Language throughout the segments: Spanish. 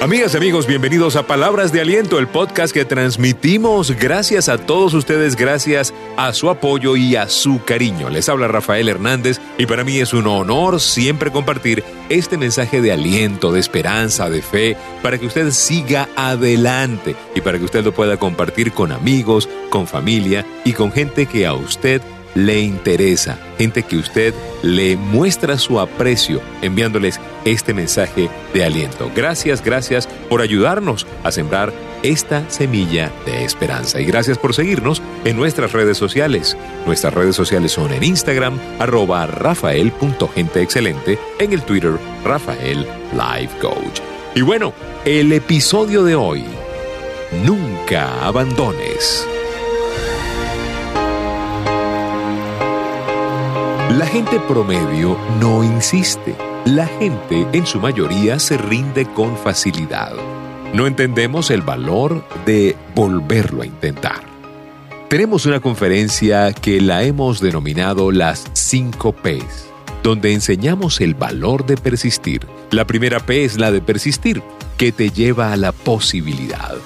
Amigas y amigos, bienvenidos a Palabras de Aliento, el podcast que transmitimos gracias a todos ustedes, gracias a su apoyo y a su cariño. Les habla Rafael Hernández y para mí es un honor siempre compartir este mensaje de aliento, de esperanza, de fe, para que usted siga adelante y para que usted lo pueda compartir con amigos, con familia y con gente que a usted le interesa, gente que usted le muestra su aprecio enviándoles este mensaje de aliento. Gracias, gracias por ayudarnos a sembrar esta semilla de esperanza. Y gracias por seguirnos en nuestras redes sociales. Nuestras redes sociales son en Instagram, arroba rafael.genteexcelente, en el Twitter, Rafael Life Coach. Y bueno, el episodio de hoy, nunca abandones. La gente promedio no insiste. La gente en su mayoría se rinde con facilidad. No entendemos el valor de volverlo a intentar. Tenemos una conferencia que la hemos denominado las 5 Ps, donde enseñamos el valor de persistir. La primera P es la de persistir, que te lleva a la posibilidad.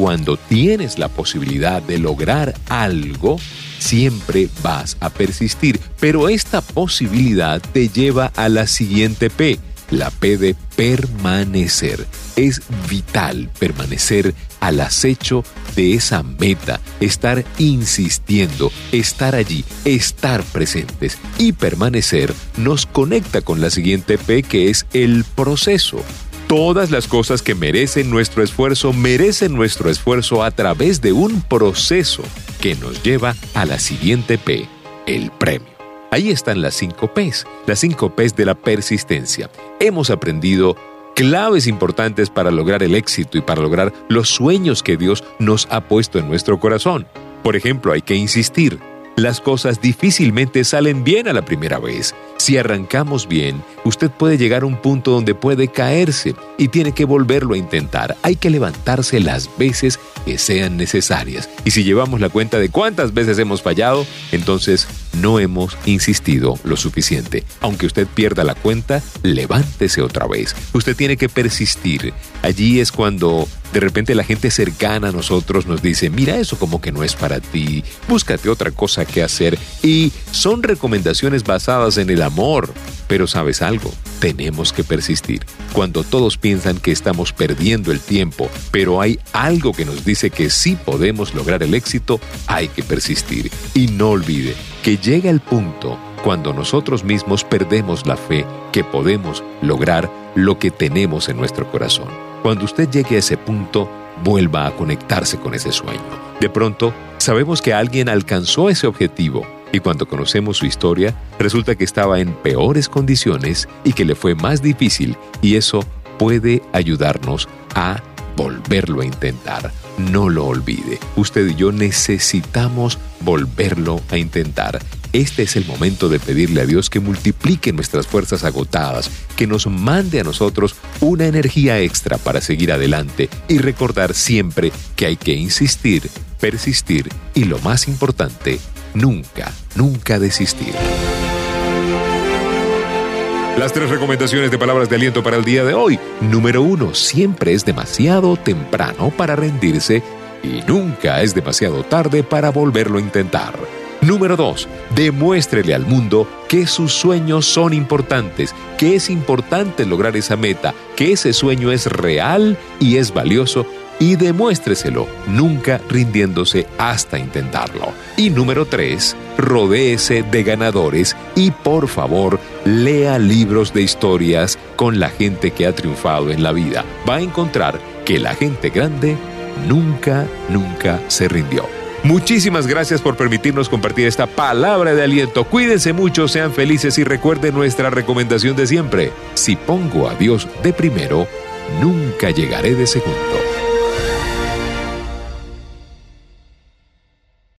Cuando tienes la posibilidad de lograr algo, siempre vas a persistir, pero esta posibilidad te lleva a la siguiente P, la P de permanecer. Es vital permanecer al acecho de esa meta, estar insistiendo, estar allí, estar presentes y permanecer nos conecta con la siguiente P que es el proceso. Todas las cosas que merecen nuestro esfuerzo merecen nuestro esfuerzo a través de un proceso que nos lleva a la siguiente P, el premio. Ahí están las cinco Ps, las cinco Ps de la persistencia. Hemos aprendido claves importantes para lograr el éxito y para lograr los sueños que Dios nos ha puesto en nuestro corazón. Por ejemplo, hay que insistir, las cosas difícilmente salen bien a la primera vez. Si arrancamos bien, usted puede llegar a un punto donde puede caerse y tiene que volverlo a intentar. Hay que levantarse las veces que sean necesarias. Y si llevamos la cuenta de cuántas veces hemos fallado, entonces no hemos insistido lo suficiente. Aunque usted pierda la cuenta, levántese otra vez. Usted tiene que persistir. Allí es cuando de repente la gente cercana a nosotros nos dice, mira eso como que no es para ti, búscate otra cosa que hacer. Y son recomendaciones basadas en el amor. Pero sabes algo, tenemos que persistir. Cuando todos piensan que estamos perdiendo el tiempo, pero hay algo que nos dice que sí podemos lograr el éxito, hay que persistir. Y no olvide que llega el punto cuando nosotros mismos perdemos la fe que podemos lograr lo que tenemos en nuestro corazón. Cuando usted llegue a ese punto, vuelva a conectarse con ese sueño. De pronto, sabemos que alguien alcanzó ese objetivo y cuando conocemos su historia, resulta que estaba en peores condiciones y que le fue más difícil y eso puede ayudarnos a volverlo a intentar. No lo olvide. Usted y yo necesitamos volverlo a intentar. Este es el momento de pedirle a Dios que multiplique nuestras fuerzas agotadas, que nos mande a nosotros una energía extra para seguir adelante y recordar siempre que hay que insistir, persistir y lo más importante, nunca, nunca desistir. Las tres recomendaciones de palabras de aliento para el día de hoy. Número uno, siempre es demasiado temprano para rendirse y nunca es demasiado tarde para volverlo a intentar. Número 2. Demuéstrele al mundo que sus sueños son importantes, que es importante lograr esa meta, que ese sueño es real y es valioso y demuéstreselo, nunca rindiéndose hasta intentarlo. Y número 3. Rodéese de ganadores y por favor lea libros de historias con la gente que ha triunfado en la vida. Va a encontrar que la gente grande nunca, nunca se rindió. Muchísimas gracias por permitirnos compartir esta palabra de aliento. Cuídense mucho, sean felices y recuerden nuestra recomendación de siempre. Si pongo a Dios de primero, nunca llegaré de segundo.